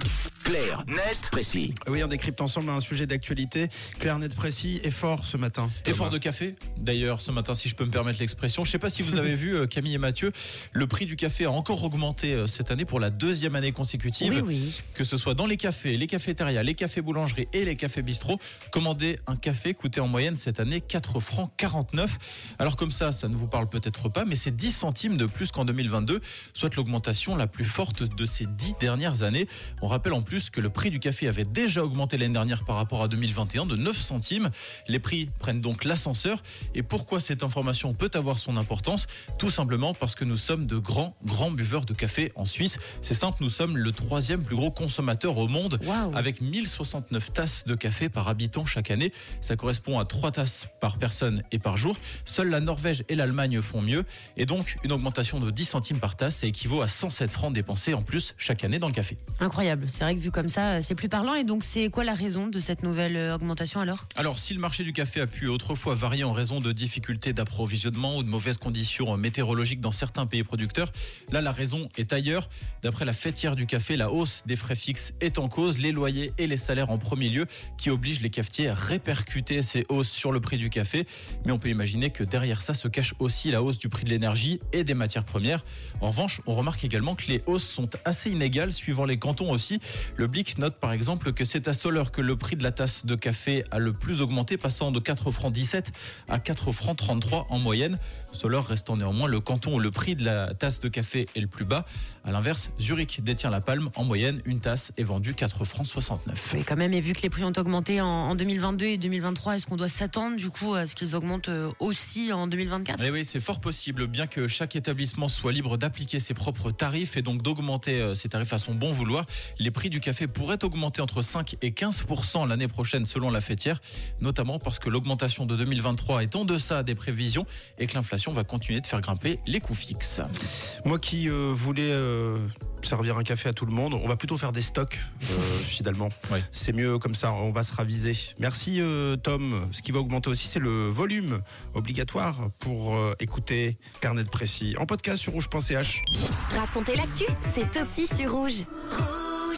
5. Clair, net, précis. Oui, on décrypte ensemble un sujet d'actualité. Clair, net, précis et fort ce matin. Effort de café, d'ailleurs, ce matin, si je peux me permettre l'expression. Je ne sais pas si vous avez vu, euh, Camille et Mathieu, le prix du café a encore augmenté euh, cette année pour la deuxième année consécutive. Oui, oui. Que ce soit dans les cafés, les cafétérias, les cafés boulangeries et les cafés bistrots, commander un café coûtait en moyenne cette année 4 francs 49. Alors comme ça, ça ne vous parle peut-être pas, mais c'est 10 centimes de plus qu'en 2022, soit l'augmentation la plus forte de ces 10 dernières années. On rappelle en plus que le prix du café avait déjà augmenté l'année dernière par rapport à 2021 de 9 centimes. Les prix prennent donc l'ascenseur. Et pourquoi cette information peut avoir son importance? Tout simplement parce que nous sommes de grands, grands buveurs de café en Suisse. C'est simple, nous sommes le troisième plus gros consommateur au monde Waouh. avec 1069 tasses de café par habitant chaque année. Ça correspond à 3 tasses par personne et par jour. Seules la Norvège et l'Allemagne font mieux. Et donc, une augmentation de 10 centimes par tasse, ça équivaut à 107 francs dépensés en plus chaque année dans le café. Incroyable. C'est vrai que vu comme ça, euh, c'est plus parlant. Et donc, c'est quoi la raison de cette nouvelle euh, augmentation alors? Alors, si le marché du café a pu autrefois varier en raison de difficultés d'approvisionnement ou de mauvaises conditions météorologiques dans certains pays producteurs, là, la raison est ailleurs. D'après la fêtière du café, la hausse des frais fixes est en cause, les loyers et les salaires en premier lieu, qui obligent les cafetiers à répercuter ces hausses sur le prix du café. Mais on peut imaginer que derrière ça se cache aussi la hausse du prix de l'énergie et des matières premières. En revanche, on remarque également que les hausses sont assez inégales suivant les cantons aussi. Le Blick note par exemple que c'est à Soleure que le prix de la tasse de café a le plus augmenté, passant de 4 francs 17 à 4 francs 33 en moyenne. Soleure restant néanmoins le canton où le prix de la tasse de café est le plus bas. À l'inverse, Zurich détient la palme. En moyenne, une tasse est vendue 4 francs 69. Oui, quand même. Et vu que les prix ont augmenté en, en 2022 et 2023, est-ce qu'on doit s'attendre du coup à ce qu'ils augmentent euh, aussi en 2024 Eh oui, c'est fort possible, bien que chaque établissement soit libre d'appliquer ses propres tarifs et donc d'augmenter euh, ses tarifs à son bon vouloir. Les prix du café pourraient augmenter entre 5 et 15% l'année prochaine selon la fêtière, notamment parce que l'augmentation de 2023 est en deçà des prévisions et que l'inflation va continuer de faire grimper les coûts fixes. Moi qui euh, voulais euh, servir un café à tout le monde, on va plutôt faire des stocks euh, finalement. C'est mieux comme ça, on va se raviser. Merci euh, Tom. Ce qui va augmenter aussi, c'est le volume obligatoire pour euh, écouter Carnet de précis en podcast sur rouge.ch. Racontez l'actu, c'est aussi sur rouge. Rouge.